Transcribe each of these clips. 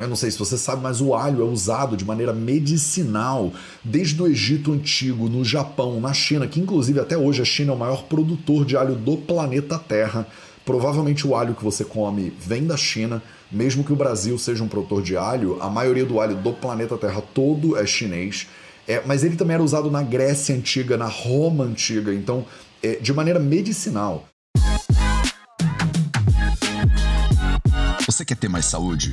Eu não sei se você sabe, mas o alho é usado de maneira medicinal desde o Egito Antigo, no Japão, na China, que inclusive até hoje a China é o maior produtor de alho do planeta Terra. Provavelmente o alho que você come vem da China, mesmo que o Brasil seja um produtor de alho, a maioria do alho do planeta Terra todo é chinês. É, mas ele também era usado na Grécia Antiga, na Roma Antiga, então é, de maneira medicinal. Você quer ter mais saúde?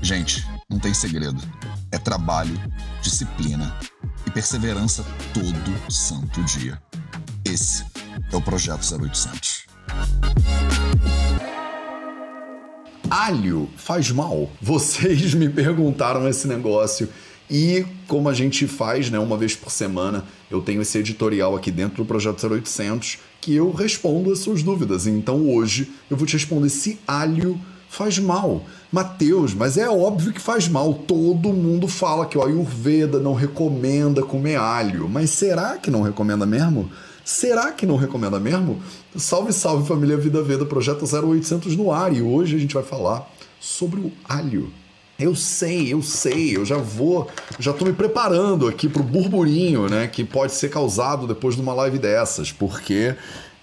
Gente, não tem segredo. É trabalho, disciplina e perseverança todo santo dia. Esse é o Projeto 0800. Alho faz mal? Vocês me perguntaram esse negócio. E como a gente faz, né, uma vez por semana, eu tenho esse editorial aqui dentro do Projeto 0800 que eu respondo as suas dúvidas. Então hoje eu vou te responder se alho faz mal. Mateus, mas é óbvio que faz mal. Todo mundo fala que o Ayurveda não recomenda comer alho. Mas será que não recomenda mesmo? Será que não recomenda mesmo? Salve, salve família Vida Veda, projeto 0800 no ar. E hoje a gente vai falar sobre o alho. Eu sei, eu sei, eu já vou, já tô me preparando aqui pro burburinho, né, que pode ser causado depois de uma live dessas, porque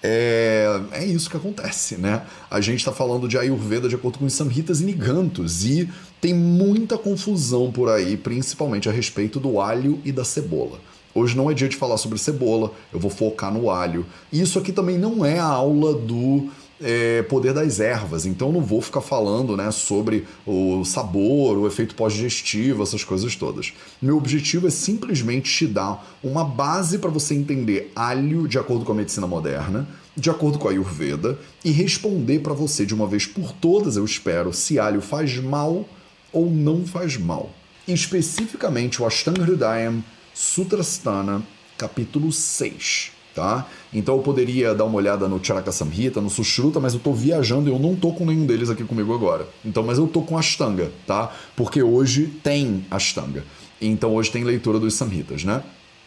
é, é isso que acontece, né? A gente está falando de Ayurveda de acordo com os Samhitas e Nigantos e tem muita confusão por aí, principalmente a respeito do alho e da cebola. Hoje não é dia de falar sobre cebola, eu vou focar no alho. E isso aqui também não é a aula do é, poder das ervas, então não vou ficar falando né, sobre o sabor, o efeito pós-digestivo, essas coisas todas. Meu objetivo é simplesmente te dar uma base para você entender alho de acordo com a medicina moderna, de acordo com a Ayurveda, e responder para você de uma vez por todas, eu espero, se alho faz mal ou não faz mal. Especificamente o Ashtanga Hridayam Sutrasthana, capítulo 6 tá? Então eu poderia dar uma olhada no Charaka Samhita, no Sushruta, mas eu tô viajando e eu não tô com nenhum deles aqui comigo agora. Então, mas eu tô com Ashtanga, tá? Porque hoje tem Ashtanga. Então hoje tem leitura dos Samhitas, né?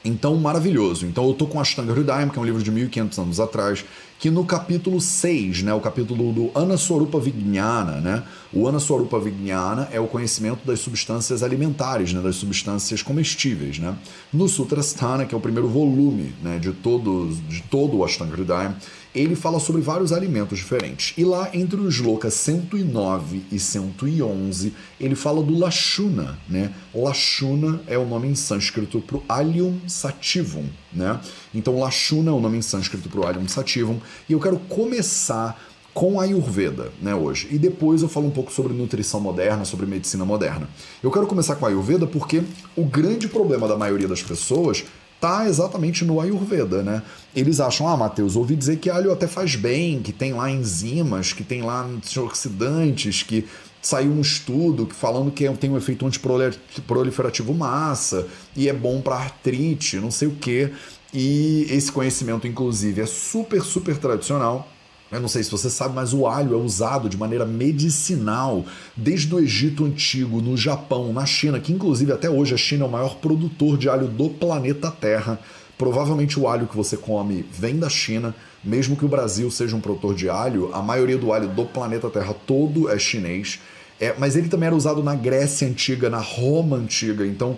Então, maravilhoso. Então, eu tô com Ashtanga Hridayam, que é um livro de 1500 anos atrás, que no capítulo 6, né, o capítulo do Anaswarupa Vijnana, né, o Anaswarupa Vijnana é o conhecimento das substâncias alimentares, né, das substâncias comestíveis. Né. No Sutrasthana, que é o primeiro volume né, de, todo, de todo o Ashtanga Hridayam, ele fala sobre vários alimentos diferentes. E lá entre os Sloka 109 e 111, ele fala do Lashuna, né? Lashuna é o nome em sânscrito para o Allium sativum, né? Então Lashuna é o nome em sânscrito para o Allium sativum, e eu quero começar com a Ayurveda, né, hoje. E depois eu falo um pouco sobre nutrição moderna, sobre medicina moderna. Eu quero começar com a Ayurveda porque o grande problema da maioria das pessoas tá exatamente no Ayurveda, né? Eles acham, ah, Matheus, ouvi dizer que alho até faz bem, que tem lá enzimas, que tem lá antioxidantes, que saiu um estudo falando que tem um efeito antiproliferativo massa e é bom para artrite, não sei o quê. E esse conhecimento, inclusive, é super, super tradicional eu não sei se você sabe, mas o alho é usado de maneira medicinal desde o Egito Antigo, no Japão, na China, que inclusive até hoje a China é o maior produtor de alho do planeta Terra. Provavelmente o alho que você come vem da China, mesmo que o Brasil seja um produtor de alho, a maioria do alho do planeta Terra todo é chinês. É, mas ele também era usado na Grécia Antiga, na Roma Antiga, então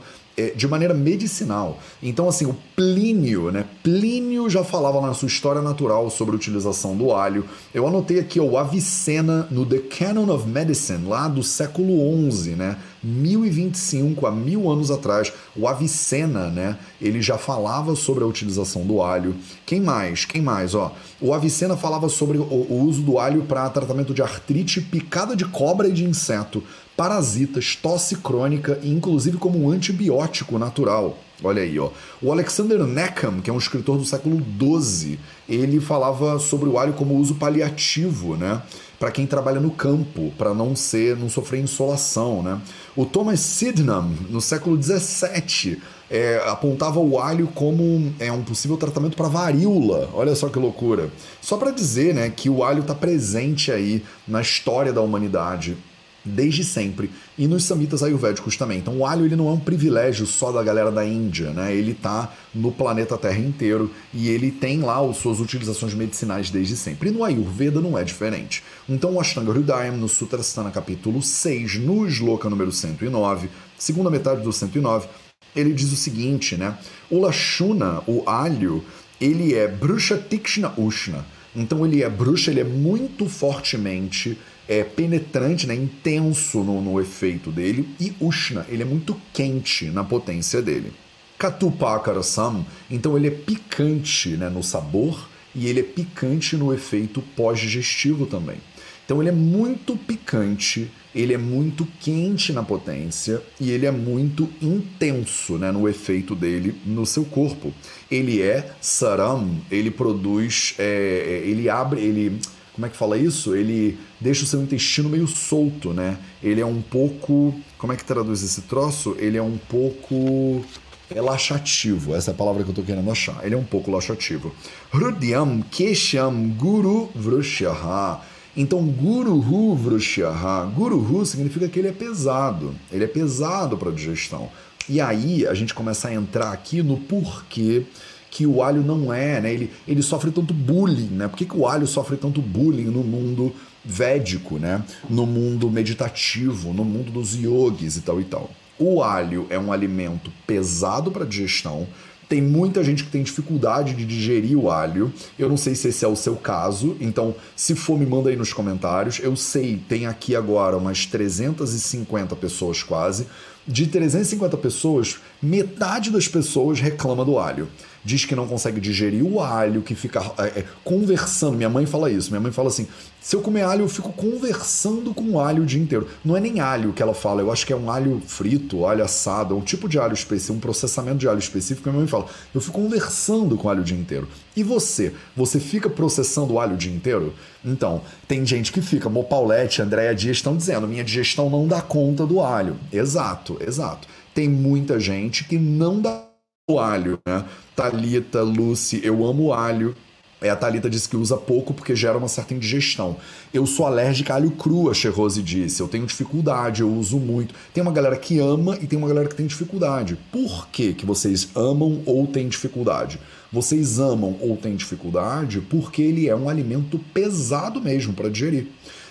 de maneira medicinal. Então, assim, o Plínio, né? Plínio já falava na sua história natural sobre a utilização do alho. Eu anotei aqui o Avicena no The Canon of Medicine, lá do século XI, né? 1025 a mil anos atrás, o Avicena, né? Ele já falava sobre a utilização do alho. Quem mais? Quem mais? Ó, o Avicena falava sobre o, o uso do alho para tratamento de artrite, picada de cobra e de inseto, parasitas, tosse crônica e inclusive como um antibiótico natural. Olha aí, ó. O Alexander Neckham, que é um escritor do século XII, ele falava sobre o alho como uso paliativo, né? Para quem trabalha no campo, para não ser, não sofrer insolação, né? O Thomas Sydenham, no século XVII, é, apontava o alho como é, um possível tratamento para varíola. Olha só que loucura. Só para dizer, né, que o alho está presente aí na história da humanidade desde sempre e nos samitas ayurvédicos também. Então o alho ele não é um privilégio só da galera da Índia, né? Ele tá no planeta Terra inteiro e ele tem lá as suas utilizações medicinais desde sempre. E no Ayurveda não é diferente. Então o Ashtanga Hridayam no Sutrasthana capítulo 6, no Shloka número 109, segunda metade do 109, ele diz o seguinte, né? O Lashuna, o alho, ele é Brusha Tikshna Ushna. Então ele é bruxa, ele é muito fortemente é, penetrante, né, intenso no, no efeito dele, e Ushna, ele é muito quente na potência dele. Katupakarasam, então ele é picante né, no sabor e ele é picante no efeito pós-digestivo também. Então ele é muito picante, ele é muito quente na potência e ele é muito intenso né, no efeito dele no seu corpo. Ele é saram, ele produz, é, é ele abre, ele como é que fala isso? Ele deixa o seu intestino meio solto, né? Ele é um pouco. Como é que traduz esse troço? Ele é um pouco. É laxativo, essa é a palavra que eu tô querendo achar. Ele é um pouco laxativo. Hrudyam Kesham Guru Vrushaha. Então, Guruhu Vrushaha. Guruhu significa que ele é pesado. Ele é pesado para digestão. E aí a gente começa a entrar aqui no porquê que o alho não é, né? Ele, ele sofre tanto bullying, né? Por que, que o alho sofre tanto bullying no mundo védico, né? No mundo meditativo, no mundo dos yogis e tal e tal. O alho é um alimento pesado para digestão. Tem muita gente que tem dificuldade de digerir o alho. Eu não sei se esse é o seu caso, então se for, me manda aí nos comentários. Eu sei, tem aqui agora umas 350 pessoas quase. De 350 pessoas, metade das pessoas reclama do alho diz que não consegue digerir o alho, que fica é, é, conversando. Minha mãe fala isso. Minha mãe fala assim: se eu comer alho, eu fico conversando com o alho o dia inteiro. Não é nem alho que ela fala, eu acho que é um alho frito, alho assado, um tipo de alho específico, um processamento de alho específico. Minha mãe fala: eu fico conversando com o alho o dia inteiro. E você? Você fica processando o alho o dia inteiro? Então, tem gente que fica. Mo Paulette, Andréia Dias estão dizendo: minha digestão não dá conta do alho. Exato, exato. Tem muita gente que não dá o alho, né? Talita, Lucy, eu amo alho. É, a Thalita disse que usa pouco porque gera uma certa indigestão. Eu sou alérgica a alho cru, a Cherose disse. Eu tenho dificuldade, eu uso muito. Tem uma galera que ama e tem uma galera que tem dificuldade. Por que, que vocês amam ou têm dificuldade? Vocês amam ou têm dificuldade porque ele é um alimento pesado mesmo para digerir.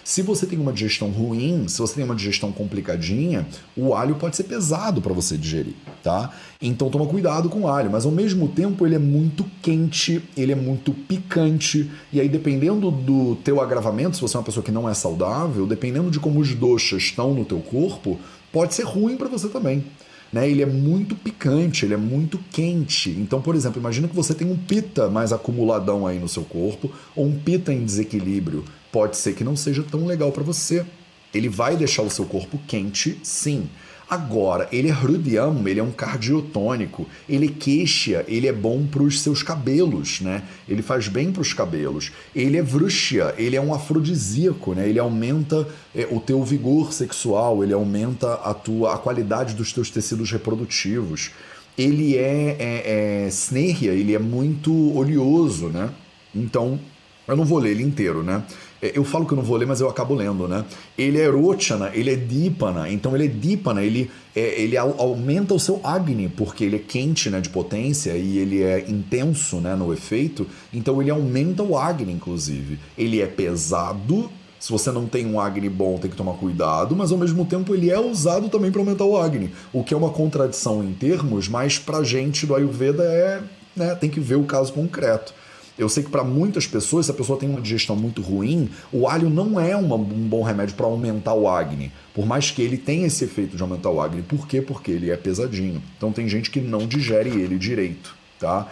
Se você tem uma digestão ruim, se você tem uma digestão complicadinha, o alho pode ser pesado para você digerir, tá? Então toma cuidado com o alho, mas ao mesmo tempo ele é muito quente, ele é muito picante, e aí dependendo do teu agravamento, se você é uma pessoa que não é saudável, dependendo de como os doxas estão no teu corpo, pode ser ruim para você também. Né, ele é muito picante, ele é muito quente. Então, por exemplo, imagina que você tem um pita mais acumuladão aí no seu corpo, ou um pita em desequilíbrio pode ser que não seja tão legal para você. Ele vai deixar o seu corpo quente, sim. Agora, ele é hrudyam, ele é um cardiotônico, ele queixa, ele é bom para os seus cabelos, né? Ele faz bem para os cabelos. Ele é vrushya, ele é um afrodisíaco, né? Ele aumenta é, o teu vigor sexual, ele aumenta a tua a qualidade dos teus tecidos reprodutivos. Ele é, é, é ele é muito oleoso, né? Então, eu não vou ler ele inteiro, né? É, eu falo que eu não vou ler, mas eu acabo lendo, né? Ele é Rochana, ele é Dipana, então ele é Dipana, ele, é, ele aumenta o seu Agni, porque ele é quente né, de potência e ele é intenso né, no efeito, então ele aumenta o Agni, inclusive. Ele é pesado, se você não tem um Agni bom, tem que tomar cuidado, mas ao mesmo tempo ele é usado também para aumentar o Agni, o que é uma contradição em termos, mas pra gente do Ayurveda é. Né, tem que ver o caso concreto. Eu sei que para muitas pessoas, se a pessoa tem uma digestão muito ruim, o alho não é uma, um bom remédio para aumentar o acne. Por mais que ele tenha esse efeito de aumentar o acne. Por quê? Porque ele é pesadinho. Então tem gente que não digere ele direito, tá?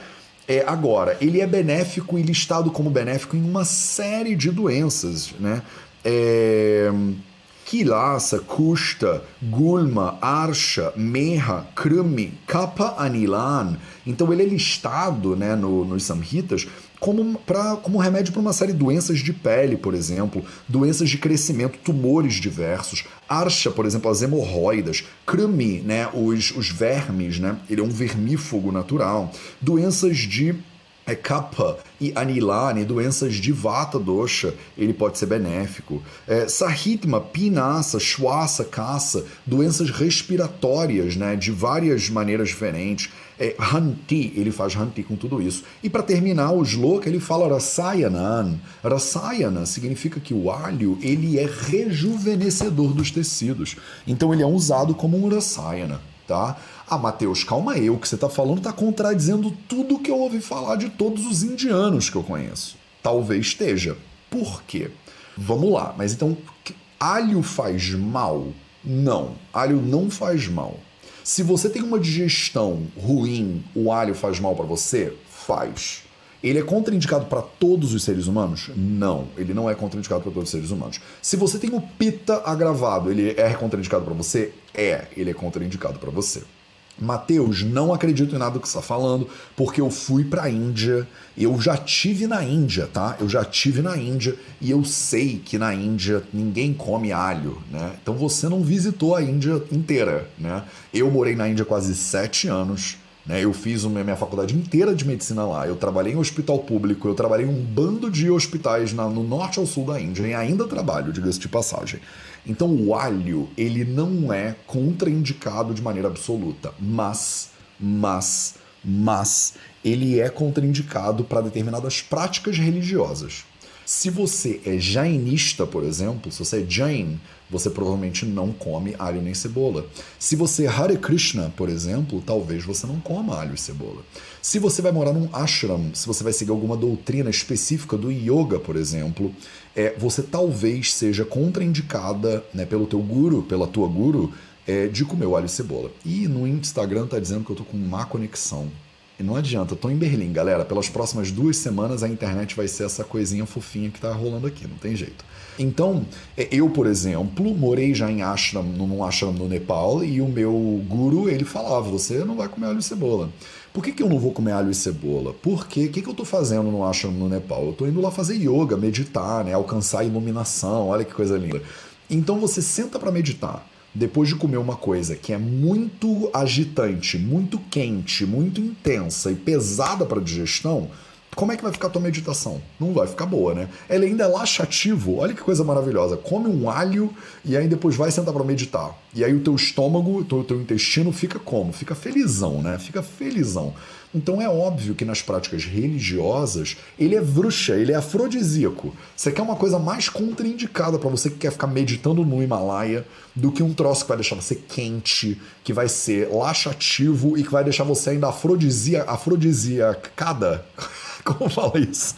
É, agora, ele é benéfico e listado como benéfico em uma série de doenças, né? É, Kilasa, Kusta, Gulma, Arsha, Meha, Krumi, Kappa Anilan. Então ele é listado né, no, nos Samhitas como, pra, como remédio para uma série de doenças de pele, por exemplo, doenças de crescimento, tumores diversos. Arsha, por exemplo, as hemorroidas. Krumi, né, os, os vermes, né, ele é um vermífugo natural. Doenças de é kapha e anilane, doenças de vata dosha, ele pode ser benéfico. É, sahitma, pinasa, kasa, doenças respiratórias, né, de várias maneiras diferentes. É, hanti, ele faz hanti com tudo isso. E para terminar, o shloka, ele fala rasayanan. Rasayana significa que o alho, ele é rejuvenescedor dos tecidos. Então ele é usado como um rasayana, tá? Ah, Mateus, calma aí, o que você está falando está contradizendo tudo que eu ouvi falar de todos os indianos que eu conheço. Talvez esteja. Por quê? Vamos lá, mas então, alho faz mal? Não, alho não faz mal. Se você tem uma digestão ruim, o alho faz mal para você? Faz. Ele é contraindicado para todos os seres humanos? Não, ele não é contraindicado para todos os seres humanos. Se você tem o pita agravado, ele é contraindicado para você? É, ele é contraindicado para você. Mateus, não acredito em nada que você está falando, porque eu fui para a Índia, eu já tive na Índia, tá? Eu já tive na Índia e eu sei que na Índia ninguém come alho, né? Então você não visitou a Índia inteira, né? Eu morei na Índia quase sete anos, né? Eu fiz uma, minha faculdade inteira de medicina lá, eu trabalhei em hospital público, eu trabalhei em um bando de hospitais na, no norte ao sul da Índia e ainda trabalho, diga-se de passagem. Então o alho, ele não é contraindicado de maneira absoluta, mas, mas, mas, ele é contraindicado para determinadas práticas religiosas. Se você é jainista, por exemplo, se você é Jain, você provavelmente não come alho nem cebola. Se você é Hare Krishna, por exemplo, talvez você não coma alho e cebola. Se você vai morar num ashram, se você vai seguir alguma doutrina específica do yoga, por exemplo, é, você talvez seja contraindicada né, pelo teu guru, pela tua guru, é, de comer alho e cebola. E no Instagram tá dizendo que eu tô com má conexão. E não adianta, eu tô em Berlim, galera. Pelas próximas duas semanas a internet vai ser essa coisinha fofinha que tá rolando aqui, não tem jeito. Então, eu, por exemplo, morei já em ashram, num ashram no Nepal e o meu guru, ele falava, você não vai comer alho e cebola. Por que, que eu não vou comer alho e cebola? Porque o que, que eu estou fazendo no ashram no Nepal? Eu estou indo lá fazer yoga, meditar, né? alcançar a iluminação, olha que coisa linda. Então você senta para meditar depois de comer uma coisa que é muito agitante, muito quente, muito intensa e pesada para digestão, como é que vai ficar a tua meditação? Não vai ficar boa, né? Ela ainda é laxativo. Olha que coisa maravilhosa. Come um alho e aí depois vai sentar para meditar. E aí o teu estômago, o teu, intestino fica como? Fica felizão, né? Fica felizão. Então é óbvio que nas práticas religiosas ele é bruxa, ele é afrodisíaco. Você quer uma coisa mais contraindicada para você que quer ficar meditando no Himalaia do que um troço que vai deixar você quente, que vai ser laxativo e que vai deixar você ainda afrodisia. Como fala isso?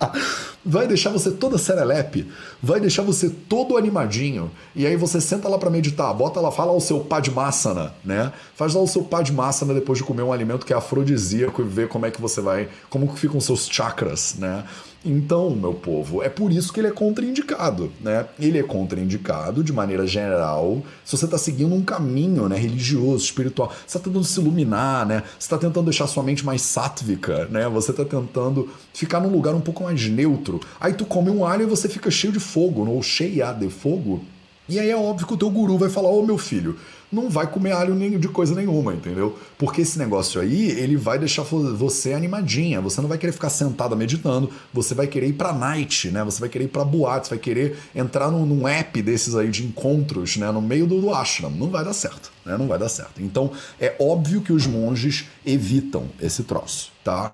vai deixar você toda serelepe, vai deixar você todo animadinho, e aí você senta lá para meditar, bota lá, fala o seu padmasana, né? Faz lá o seu padmasana depois de comer um alimento que é afrodisíaco e ver como é que você vai, como que ficam seus chakras, né? Então, meu povo, é por isso que ele é contraindicado, né? Ele é contraindicado de maneira geral. Se você está seguindo um caminho, né, religioso, espiritual, você está tentando se iluminar, né? Você está tentando deixar sua mente mais sátvica, né? Você está tentando ficar num lugar um pouco mais neutro. Aí tu come um alho e você fica cheio de fogo, ou cheia de fogo. E aí é óbvio que o teu guru vai falar: "Ô, oh, meu filho, não vai comer alho nem de coisa nenhuma, entendeu? Porque esse negócio aí, ele vai deixar você animadinha, você não vai querer ficar sentada meditando, você vai querer ir pra night, né? Você vai querer ir pra boate, você vai querer entrar num, num app desses aí de encontros, né? No meio do, do ashram. Não vai dar certo, né? Não vai dar certo. Então, é óbvio que os monges evitam esse troço, tá?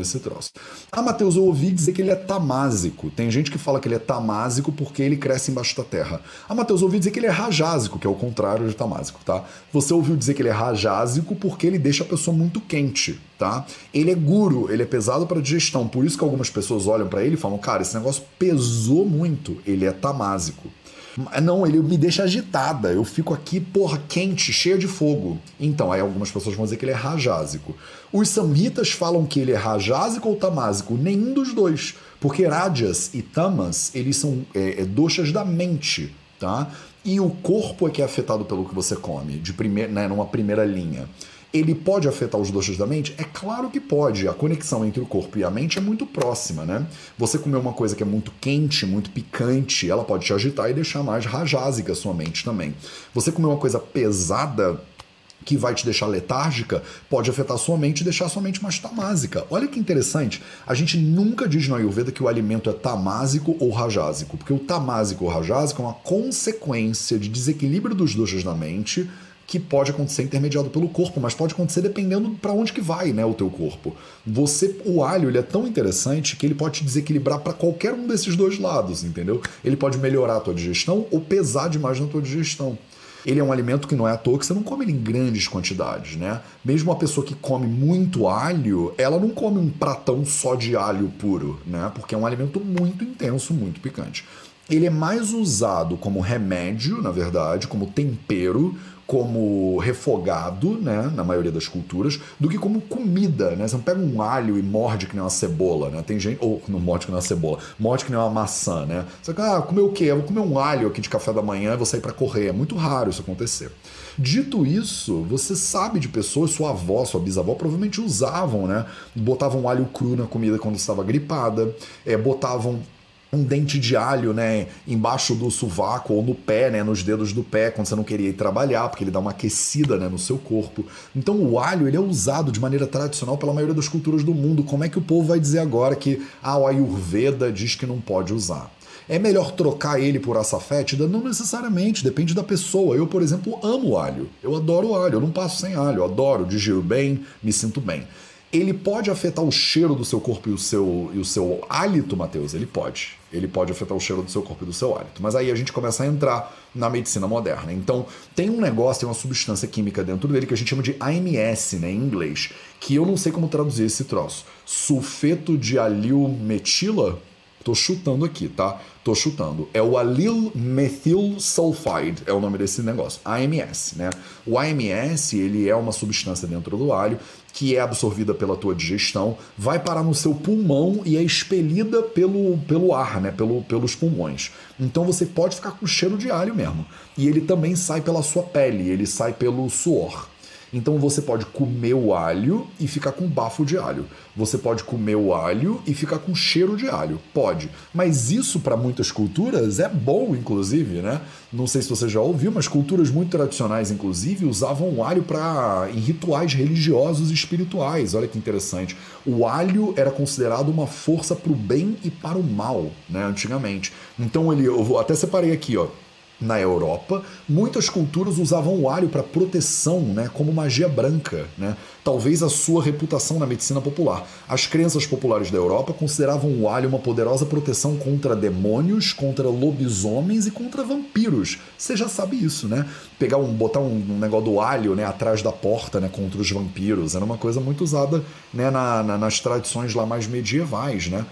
Esse troço. Ah, Matheus, eu ouvi dizer que ele é tamásico. Tem gente que fala que ele é tamásico porque ele cresce embaixo da terra. Ah, Matheus, eu ouvi dizer que ele é rajásico, que é o contrário de tamásico, tá? Você ouviu dizer que ele é rajásico porque ele deixa a pessoa muito quente, tá? Ele é guro, ele é pesado para digestão. Por isso que algumas pessoas olham para ele e falam: "Cara, esse negócio pesou muito". Ele é tamásico. Não, ele me deixa agitada. Eu fico aqui, porra, quente, cheia de fogo. Então, aí algumas pessoas vão dizer que ele é rajásico. Os samhitas falam que ele é rajásico ou tamásico? Nenhum dos dois. Porque rajas e tamas, eles são é, é, doxas da mente, tá? E o corpo é que é afetado pelo que você come, de primeir, né, numa primeira linha. Ele pode afetar os doxas da mente? É claro que pode. A conexão entre o corpo e a mente é muito próxima, né? Você comer uma coisa que é muito quente, muito picante, ela pode te agitar e deixar mais rajásica a sua mente também. Você comer uma coisa pesada, que vai te deixar letárgica, pode afetar sua mente e deixar sua mente mais tamásica. Olha que interessante, a gente nunca diz no Ayurveda que o alimento é tamásico ou rajásico, porque o tamásico ou rajásico é uma consequência de desequilíbrio dos doshas na mente que pode acontecer intermediado pelo corpo, mas pode acontecer dependendo para onde que vai, né, o teu corpo. Você, o alho, ele é tão interessante que ele pode te desequilibrar para qualquer um desses dois lados, entendeu? Ele pode melhorar a tua digestão ou pesar demais na tua digestão. Ele é um alimento que não é à toa que você não come ele em grandes quantidades, né? Mesmo uma pessoa que come muito alho, ela não come um pratão só de alho puro, né? Porque é um alimento muito intenso, muito picante. Ele é mais usado como remédio, na verdade, como tempero, como refogado, né, na maioria das culturas, do que como comida, né? Você não pega um alho e morde que nem uma cebola, né? Tem gente, ou não morde que nem uma cebola, morde que nem uma maçã, né? Você ah, comer o quê? Eu vou comer um alho aqui de café da manhã e vou sair para correr. É muito raro isso acontecer. Dito isso, você sabe de pessoas, sua avó, sua bisavó provavelmente usavam, né? Botavam alho cru na comida quando estava gripada, é, botavam um dente de alho, né, embaixo do sovaco ou no pé, né, nos dedos do pé, quando você não queria ir trabalhar, porque ele dá uma aquecida, né, no seu corpo. Então o alho, ele é usado de maneira tradicional pela maioria das culturas do mundo. Como é que o povo vai dizer agora que ah, o Ayurveda diz que não pode usar? É melhor trocar ele por açafétida? Não necessariamente, depende da pessoa. Eu, por exemplo, amo alho. Eu adoro alho, eu não passo sem alho, eu adoro, digiro bem, me sinto bem ele pode afetar o cheiro do seu corpo e o seu, e o seu hálito, Matheus? Ele pode. Ele pode afetar o cheiro do seu corpo e do seu hálito. Mas aí a gente começa a entrar na medicina moderna. Então, tem um negócio, tem uma substância química dentro dele que a gente chama de AMS, né, em inglês, que eu não sei como traduzir esse troço. Sulfeto de alil metila? Tô chutando aqui, tá? Tô chutando. É o alil methyl sulfide, é o nome desse negócio. AMS, né? O AMS, ele é uma substância dentro do alho que é absorvida pela tua digestão, vai parar no seu pulmão e é expelida pelo, pelo ar, né? Pelo, pelos pulmões. Então você pode ficar com cheiro de alho mesmo. E ele também sai pela sua pele, ele sai pelo suor. Então você pode comer o alho e ficar com bafo de alho. Você pode comer o alho e ficar com cheiro de alho. Pode. Mas isso para muitas culturas é bom, inclusive, né? Não sei se você já ouviu, mas culturas muito tradicionais, inclusive, usavam o alho para em rituais religiosos e espirituais. Olha que interessante. O alho era considerado uma força para o bem e para o mal, né? Antigamente. Então ele, eu vou, até separei aqui, ó na Europa, muitas culturas usavam o alho para proteção, né, como magia branca, né? talvez a sua reputação na medicina popular. As crenças populares da Europa consideravam o alho uma poderosa proteção contra demônios, contra lobisomens e contra vampiros. Você já sabe isso, né? Pegar um, botar um, um negócio do alho, né, atrás da porta, né, contra os vampiros, era uma coisa muito usada, né, na, na, nas tradições lá mais medievais, né?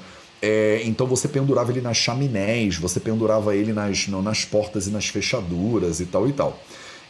É, então você pendurava ele nas chaminés, você pendurava ele nas, não, nas portas e nas fechaduras e tal e tal.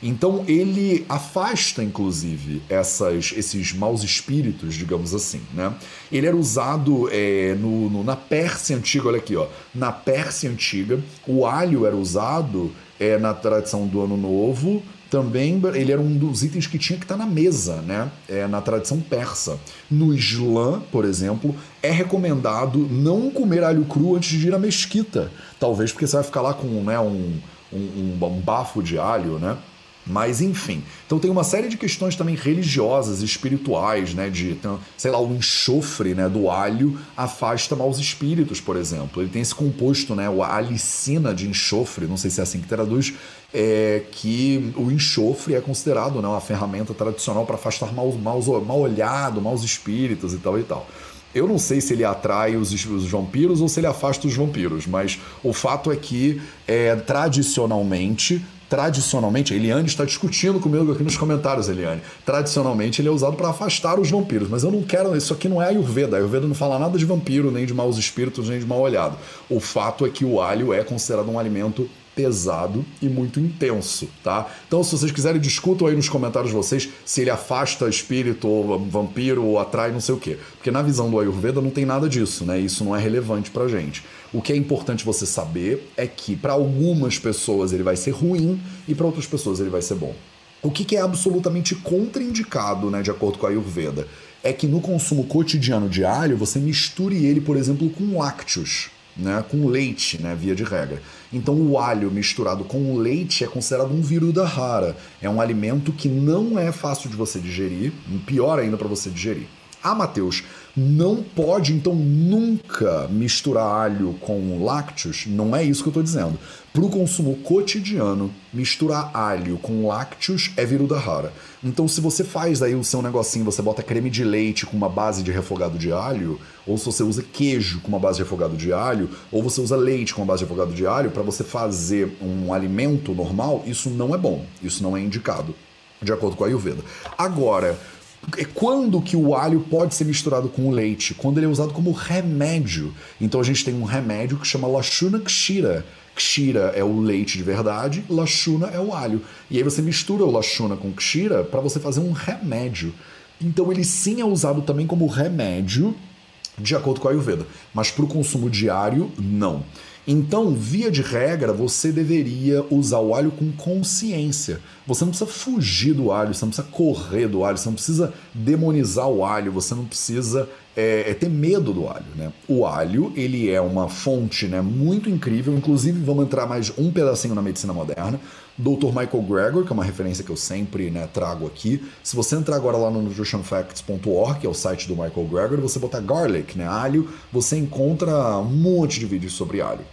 Então ele afasta, inclusive, essas, esses maus espíritos, digamos assim. Né? Ele era usado é, no, no, na Pérsia antiga, olha aqui, ó. Na Pérsia antiga, o alho era usado é, na tradição do Ano Novo, também ele era um dos itens que tinha que estar na mesa, né? É, na tradição persa. No Islã, por exemplo, é recomendado não comer alho cru antes de ir à mesquita. Talvez porque você vai ficar lá com né, um, um, um bafo de alho, né? Mas enfim, então tem uma série de questões também religiosas, espirituais, né? De, então, sei lá, o enxofre né, do alho afasta maus espíritos, por exemplo. Ele tem esse composto, né? A alicina de enxofre, não sei se é assim que traduz, é que o enxofre é considerado né, uma ferramenta tradicional para afastar maus, maus, mal olhado, maus espíritos e tal e tal. Eu não sei se ele atrai os, os, vampiros ou se ele afasta os vampiros, mas o fato é que é, tradicionalmente tradicionalmente, a Eliane está discutindo comigo aqui nos comentários, Eliane. Tradicionalmente ele é usado para afastar os vampiros, mas eu não quero, isso aqui não é Ayurveda. A Ayurveda não fala nada de vampiro, nem de maus espíritos, nem de mal olhado. O fato é que o alho é considerado um alimento pesado e muito intenso, tá? Então, se vocês quiserem, discutam aí nos comentários vocês se ele afasta espírito ou vampiro ou atrai não sei o quê. Porque na visão do Ayurveda não tem nada disso, né? Isso não é relevante pra gente. O que é importante você saber é que para algumas pessoas ele vai ser ruim e para outras pessoas ele vai ser bom. O que, é absolutamente contraindicado, né, de acordo com a Ayurveda, é que no consumo cotidiano de alho você misture ele, por exemplo, com lácteos né, com leite, né, via de regra. Então o alho misturado com o leite é considerado um viruda rara. É um alimento que não é fácil de você digerir, pior ainda para você digerir. Ah, Matheus, não pode então nunca misturar alho com lácteos? Não é isso que eu estou dizendo. Para o consumo cotidiano, misturar alho com lácteos é viruda rara. Então, se você faz aí o seu negocinho, você bota creme de leite com uma base de refogado de alho, ou se você usa queijo com uma base de refogado de alho, ou você usa leite com uma base de refogado de alho, para você fazer um alimento normal, isso não é bom. Isso não é indicado, de acordo com a Ayurveda. Agora, quando que o alho pode ser misturado com o leite? Quando ele é usado como remédio. Então a gente tem um remédio que chama Lashuna Kshira. Kshira é o leite de verdade, Lashuna é o alho. E aí você mistura o Lashuna com Kshira para você fazer um remédio. Então ele sim é usado também como remédio, de acordo com a Ayurveda. Mas para o consumo diário, não. Então, via de regra, você deveria usar o alho com consciência. Você não precisa fugir do alho, você não precisa correr do alho, você não precisa demonizar o alho, você não precisa é, é ter medo do alho. Né? O alho ele é uma fonte né, muito incrível, inclusive vamos entrar mais um pedacinho na medicina moderna. Dr. Michael Greger, que é uma referência que eu sempre né, trago aqui. Se você entrar agora lá no nutritionfacts.org, que é o site do Michael Greger, você botar garlic, né, alho, você encontra um monte de vídeos sobre alho.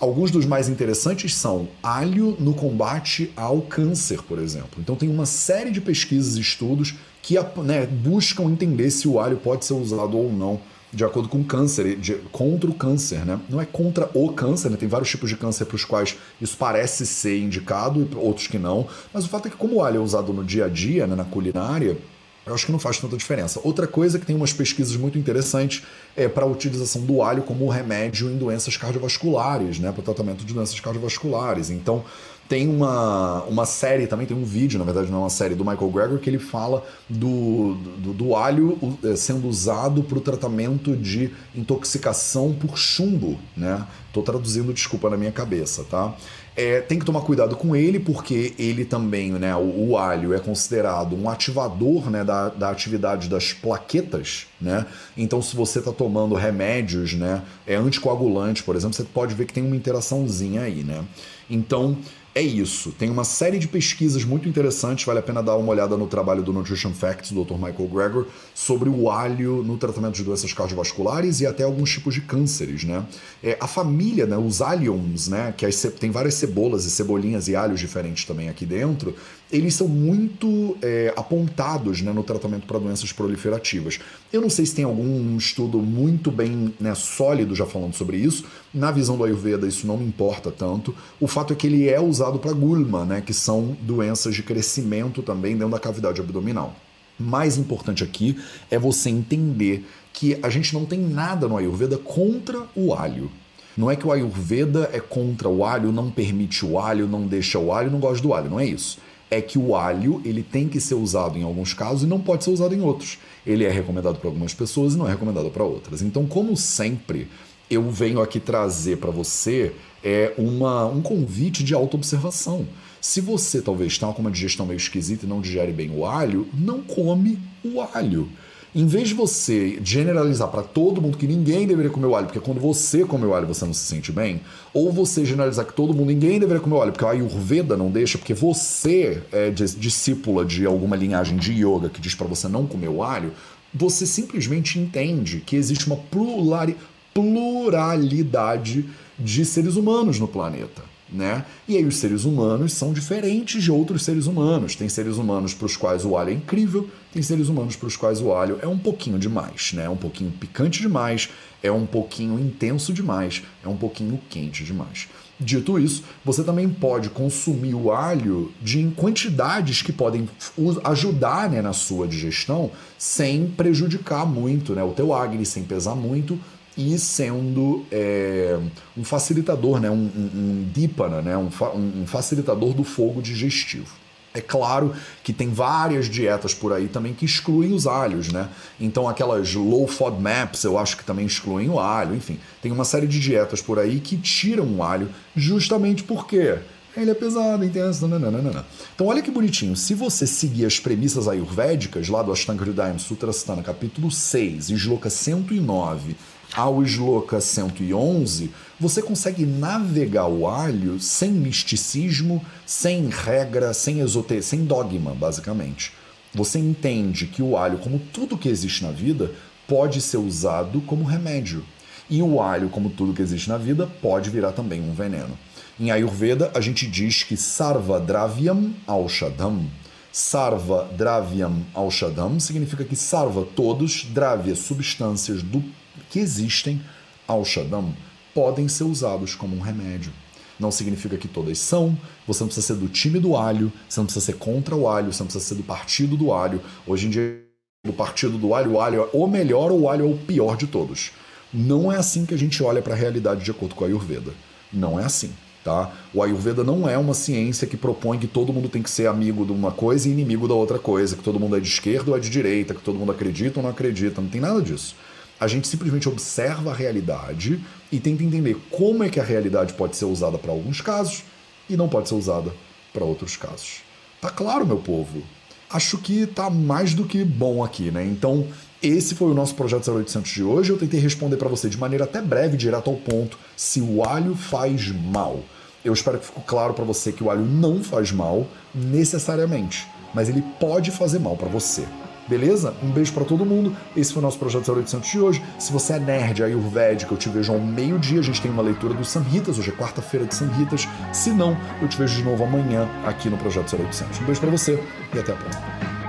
Alguns dos mais interessantes são alho no combate ao câncer, por exemplo. Então tem uma série de pesquisas e estudos que né, buscam entender se o alho pode ser usado ou não de acordo com o câncer, de, contra o câncer, né? Não é contra o câncer, né? Tem vários tipos de câncer para os quais isso parece ser indicado e outros que não. Mas o fato é que como o alho é usado no dia a dia, né, na culinária, eu acho que não faz tanta diferença. Outra coisa que tem umas pesquisas muito interessantes é para a utilização do alho como remédio em doenças cardiovasculares, né, para o tratamento de doenças cardiovasculares. Então, tem uma, uma série também, tem um vídeo, na verdade não é uma série, do Michael Greger, que ele fala do, do, do alho é, sendo usado para o tratamento de intoxicação por chumbo, né? Tô traduzindo, desculpa, na minha cabeça, tá? É, tem que tomar cuidado com ele, porque ele também, né, o, o alho é considerado um ativador né, da, da atividade das plaquetas, né? Então, se você está tomando remédios, né, é anticoagulante, por exemplo, você pode ver que tem uma interaçãozinha aí, né? Então, é isso. Tem uma série de pesquisas muito interessantes, vale a pena dar uma olhada no trabalho do Nutrition Facts, do Dr. Michael Greger, sobre o alho no tratamento de doenças cardiovasculares e até alguns tipos de cânceres, né? É, a família, né, os alliums, né, que tem várias cebolas e cebolinhas e alhos diferentes também aqui dentro, eles são muito é, apontados né, no tratamento para doenças proliferativas. Eu não sei se tem algum estudo muito bem né, sólido já falando sobre isso. Na visão do Ayurveda, isso não me importa tanto. O fato é que ele é usado para gulma, né, que são doenças de crescimento também dentro da cavidade abdominal. Mais importante aqui é você entender que a gente não tem nada no Ayurveda contra o alho. Não é que o Ayurveda é contra o alho, não permite o alho, não deixa o alho, não gosta do alho, não é isso é que o alho ele tem que ser usado em alguns casos e não pode ser usado em outros. Ele é recomendado para algumas pessoas e não é recomendado para outras. Então, como sempre, eu venho aqui trazer para você é uma, um convite de autoobservação. Se você talvez está com uma digestão meio esquisita e não digere bem o alho, não come o alho. Em vez de você generalizar para todo mundo que ninguém deveria comer o alho, porque quando você come o alho você não se sente bem, ou você generalizar que todo mundo, ninguém deveria comer o alho, porque a Ayurveda não deixa, porque você é discípula de alguma linhagem de yoga que diz para você não comer o alho, você simplesmente entende que existe uma pluralidade de seres humanos no planeta né? E aí os seres humanos são diferentes de outros seres humanos. Tem seres humanos para os quais o alho é incrível, tem seres humanos para os quais o alho é um pouquinho demais, né? É um pouquinho picante demais, é um pouquinho intenso demais, é um pouquinho quente demais. Dito isso, você também pode consumir o alho de em quantidades que podem ajudar né, na sua digestão sem prejudicar muito né, o teu agni, sem pesar muito, e sendo é, um facilitador, né, um, um, um dípana, né, um, um facilitador do fogo digestivo. É claro que tem várias dietas por aí também que excluem os alhos, né? Então aquelas low FODMAPs eu acho que também excluem o alho, enfim. Tem uma série de dietas por aí que tiram o alho justamente porque ele é pesado, intenso, nananana. Então olha que bonitinho, se você seguir as premissas ayurvédicas lá do Ashtanga Hridayam Sutra Sthana, capítulo 6, Sloka 109, ao Sloka 111, você consegue navegar o alho sem misticismo, sem regra, sem esoterismo, sem dogma, basicamente. Você entende que o alho, como tudo que existe na vida, pode ser usado como remédio. E o alho, como tudo que existe na vida, pode virar também um veneno. Em Ayurveda, a gente diz que Sarva Dravyam Aushadam. Sarva Dravyam Aushadam significa que sarva, todos, Dravya, substâncias do que existem, Aushadam, podem ser usados como um remédio. Não significa que todas são, você não precisa ser do time do alho, você não precisa ser contra o alho, você não precisa ser do partido do alho. Hoje em dia, do partido do alho, o alho é o melhor ou o alho é o pior de todos. Não é assim que a gente olha para a realidade de acordo com a Ayurveda. Não é assim. Tá? O Ayurveda não é uma ciência que propõe que todo mundo tem que ser amigo de uma coisa e inimigo da outra coisa, que todo mundo é de esquerda ou é de direita, que todo mundo acredita ou não acredita, não tem nada disso. A gente simplesmente observa a realidade e tenta entender como é que a realidade pode ser usada para alguns casos e não pode ser usada para outros casos. Tá claro, meu povo? Acho que tá mais do que bom aqui, né? Então, esse foi o nosso projeto 0800 de hoje. Eu tentei responder para você de maneira até breve, direto ao ponto, se o alho faz mal. Eu espero que ficou claro para você que o alho não faz mal necessariamente, mas ele pode fazer mal para você. Beleza? Um beijo para todo mundo. Esse foi o nosso projeto 0800 de hoje. Se você é nerd ayurvédico, eu te vejo ao meio-dia. A gente tem uma leitura dos Samhitas. Hoje é quarta-feira de Samhitas. Se não, eu te vejo de novo amanhã aqui no projeto 0800. Um beijo para você e até a próxima.